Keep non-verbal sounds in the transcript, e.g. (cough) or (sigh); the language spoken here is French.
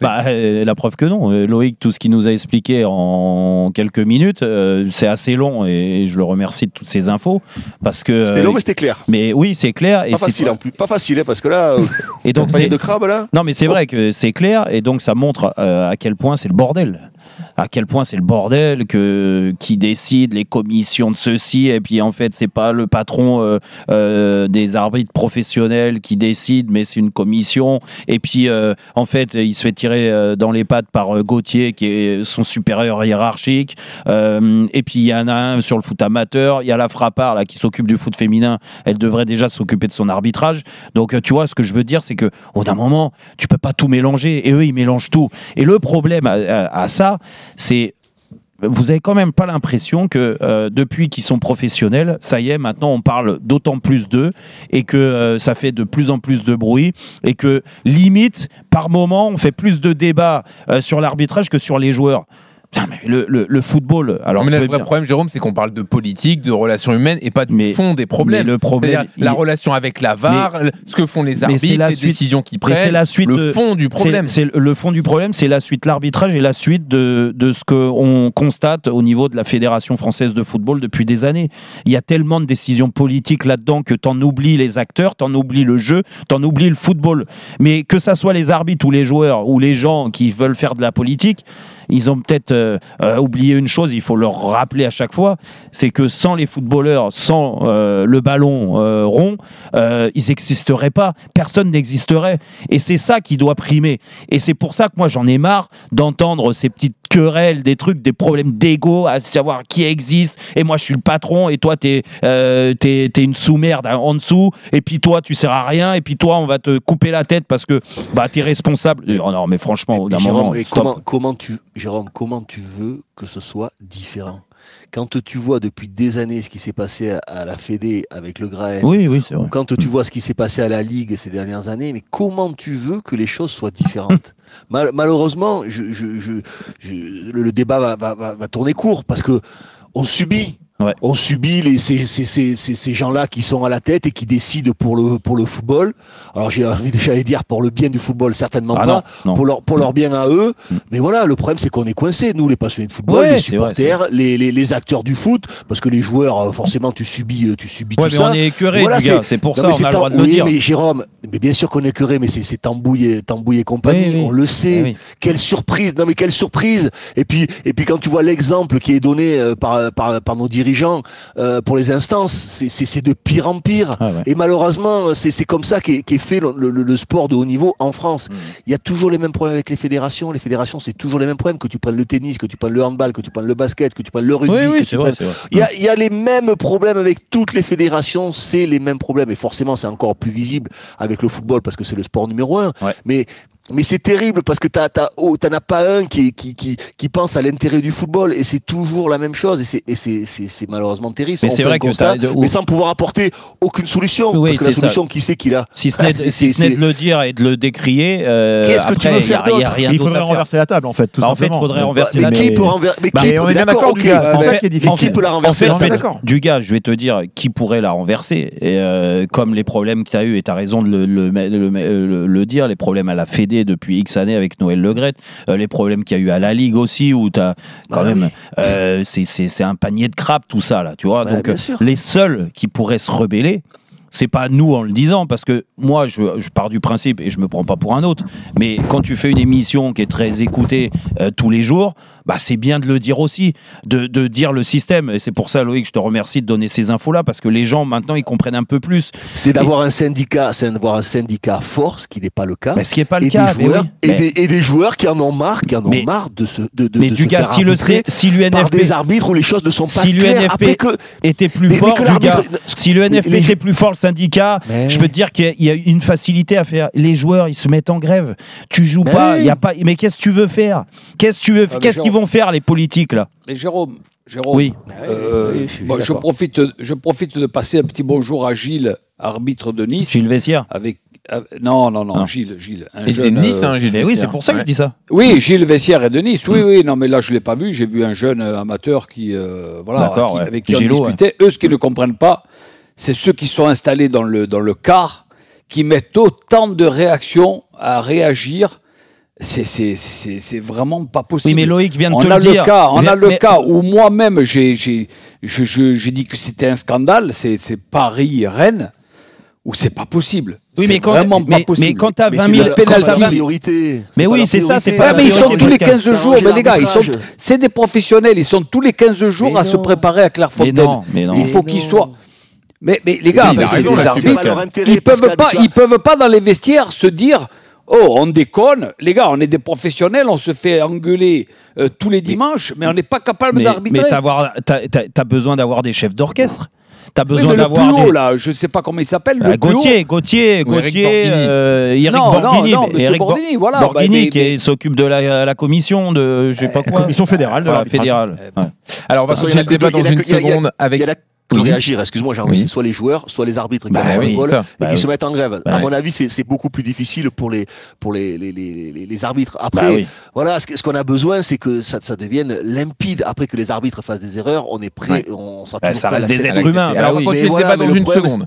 Bah, euh, la preuve que non. Euh, Loïc, tout ce qu'il nous a expliqué en quelques minutes, euh, c'est assez long et je le remercie de toutes ces infos parce que. C'était long, mais c'était clair. Mais oui, c'est clair. Pas facile en plus. Pas facile, hein, parce que là, (laughs) et donc panier de crabe là. Non, mais c'est vrai que c'est clair et donc ça montre à quel point c'est le bordel à quel point c'est le bordel que qui décide les commissions de ceci et puis en fait c'est pas le patron euh, euh, des arbitres professionnels qui décide mais c'est une commission. Et puis euh, en fait il se fait tirer dans les pattes par Gauthier qui est son supérieur hiérarchique. Et puis il y en a un sur le foot amateur. Il y a la frappard là qui s'occupe du foot féminin. Elle devrait déjà s'occuper de son arbitrage. Donc tu vois ce que je veux dire c'est que au d'un moment tu peux pas tout mélanger. Et eux ils mélangent tout. Et le problème à ça c'est vous avez quand même pas l'impression que euh, depuis qu'ils sont professionnels, ça y est, maintenant on parle d'autant plus d'eux et que euh, ça fait de plus en plus de bruit et que limite, par moment, on fait plus de débats euh, sur l'arbitrage que sur les joueurs le, football. Alors, mais le vrai problème, Jérôme, c'est qu'on parle de politique, de relations humaines et pas du fond des problèmes. le problème, la relation avec la VAR, ce que font les arbitres, les décisions qui prennent. la suite le fond du problème. C'est le fond du problème, c'est la suite, l'arbitrage et la suite de, de ce qu'on constate au niveau de la Fédération française de football depuis des années. Il y a tellement de décisions politiques là-dedans que t'en oublies les acteurs, t'en oublies le jeu, t'en oublies le football. Mais que ça soit les arbitres ou les joueurs ou les gens qui veulent faire de la politique, ils ont peut-être euh, euh, oublié une chose, il faut leur rappeler à chaque fois, c'est que sans les footballeurs, sans euh, le ballon rond, ils n'existeraient pas. Personne n'existerait. Et c'est ça qui doit primer. Et c'est pour ça que moi j'en ai marre d'entendre ces petites querelles, des trucs, des problèmes d'ego, à savoir qui existe. Et moi je suis le patron et toi t'es es, une sous-merde en dessous. Et puis toi tu sers à rien. Et puis toi on va te couper la tête parce que bah, tu es responsable. Oh non mais franchement, d'un moment. Comment, comment tu Jérôme, comment tu veux que ce soit différent? Quand tu vois depuis des années ce qui s'est passé à la Fédé avec le Graen, oui, oui, ou quand tu vois ce qui s'est passé à la Ligue ces dernières années, mais comment tu veux que les choses soient différentes? Malheureusement, le, débat va, tourner court parce que on subit on subit les, ces, ces, ces, ces gens-là qui sont à la tête et qui décident pour le, pour le football. Alors j'ai envie de (laughs) dire pour le bien du football, certainement ah pas, Pour, leur, pour leur bien à eux. Mm. Mais voilà, le problème c'est qu'on est coincé, nous les passionnés de football, les supporters, les, les, les, acteurs du foot, parce que les joueurs, euh, forcément tu subis, euh, tu subis tout mais ça. on est écœuré, voilà, c'est pour ça on a le droit de le dire. Mais Jérôme, mais bien sûr qu'on est écœuré, mais c'est tambouille, tambouille et compagnie, on le sait. Quelle surprise, non mais quelle surprise. Et puis, et puis quand tu vois l'exemple qui est donné euh, par, par, par nos dirigeants, euh, pour les instances. C'est de pire en pire. Ah Et malheureusement, c'est comme ça qu'est fait le, sport de haut niveau en France. Mm. Il y a toujours les mêmes problèmes avec les fédérations. Les fédérations, c'est toujours les mêmes problèmes. Que tu prennes le tennis, que tu prennes le handball, que tu prennes le basket, que tu prennes le rugby. Il, y a, les mêmes problèmes avec toutes les fédérations. C'est les mêmes problèmes. Et forcément, c'est encore plus visible avec le football parce que c'est le sport numéro un. Mais mais c'est terrible parce que tu oh, t'en as pas un qui, qui, qui, qui pense à l'intérêt du football et c'est toujours la même chose et c'est malheureusement terrible. Mais c'est vrai que ça, mais sans pouvoir apporter aucune solution. parce que la solution, qui sait qu'il a Si ce (laughs) n'est de le dire et de le décrier, euh, qu'est-ce que tu veux faire d'autre Il faudrait renverser la table en fait. Tout bah, en fait, il faudrait renverser la table. Mais qui peut renverser bah, d'accord. Qui peut la renverser? Du gars, je vais te dire qui pourrait la renverser. Euh, comme les problèmes que tu as eu et tu as raison de le dire, les problèmes à la Fédé depuis X années avec Noël Legrette, euh, les problèmes qu'il y a eu à la Ligue aussi, où tu as quand bah même. Euh, c'est un panier de crap tout ça, là, tu vois. Bah, Donc, les seuls qui pourraient se rebeller, c'est pas nous en le disant, parce que moi, je, je, pars du principe, et je me prends pas pour un autre, mais quand tu fais une émission qui est très écoutée euh, tous les jours, bah, c'est bien de le dire aussi, de, de dire le système. Et c'est pour ça, Loïc, je te remercie de donner ces infos-là, parce que les gens, maintenant, ils comprennent un peu plus. C'est d'avoir un syndicat, c'est d'avoir un syndicat fort, ce qui n'est pas le cas. Mais ce qui n'est pas le cas. Des joueurs, et, des, et, des, joueurs qui en ont marre, qui en ont marre de se de, de, mais du gars, si le si l'UNFP par des arbitres où les choses ne sont pas si l'UNFP que, était plus fort, du gars, si l'UNFP était plus fort, le syndicat, je peux te dire qu'il y a une facilité à faire. Les joueurs, ils se mettent en grève. Tu joues pas, il y a pas. Mais qu'est-ce que tu veux faire? Qu'est-ce que tu veux ah, Qu'est-ce qu'ils vont faire les politiques mais Jérôme, Jérôme oui. Euh, je, profite, je profite de passer un petit bonjour à Gilles, arbitre de Nice. Gilles Vessière avec, non, non, non, Gilles. Gilles un jeune, de Nice, hein, Gilles Oui, c'est pour ça que je dis ça. Oui, Gilles Vessière est de Nice. Oui, mm. oui, non, mais là, je ne l'ai pas vu. J'ai vu un jeune amateur qui, euh, voilà, avec qui on discutait. Eux, ce qu'ils ne comprennent pas, c'est ceux qui sont installés dans le, dans le car qui mettent autant de réactions à réagir c'est vraiment pas possible. Oui, mais Loïc vient de on te a le dire. Cas, on a le cas où moi-même, j'ai dit que c'était un scandale, c'est Paris-Rennes, où c'est pas possible. Oui, mais quand, vraiment pas possible. Mais quand t'as 20 000 pénalités. Mais oui, c'est ça, c'est pas. mais ils sont tous les 15 jours, mais les gars, ils sont, c'est des professionnels, ils sont tous les 15 jours à se préparer à Clairefontaine. Il faut qu'ils soient. Mais, mais les gars, les arbitres, ils peuvent pas, ils peuvent pas dans les vestiaires se dire Oh, on déconne. Les gars, on est des professionnels, on se fait engueuler euh, tous les dimanches, mais, on n'est pas capable d'arbitrer. Mais tu as, besoin d'avoir des chefs d'orchestre. Tu as besoin d'avoir. Le plus haut, là, je ne sais pas comment il s'appelle. Ah, Gauthier, Gauthier, Gauthier, euh, Eric Borghini. Non, non, Eric Borghini, voilà. Borghini, bah, qui s'occupe de la, commission de, je sais pas quoi. Commission fédérale de la fédérale. Alors, on va continuer le débat dans une seconde avec peut réagir. Excuse-moi, j'ai c'est soit les joueurs, soit les arbitres qui, bah et bah qui se mettent en grève. Bah à mon avis, c'est beaucoup plus difficile pour les pour les les, les, les arbitres. Après, voilà, ce, qu'on a besoin, c'est que ça, ça, devienne limpide. Après que les arbitres fassent des erreurs, on est prêt. On ça reste des êtres humains. Alors, on va continuer le débat dans une seconde.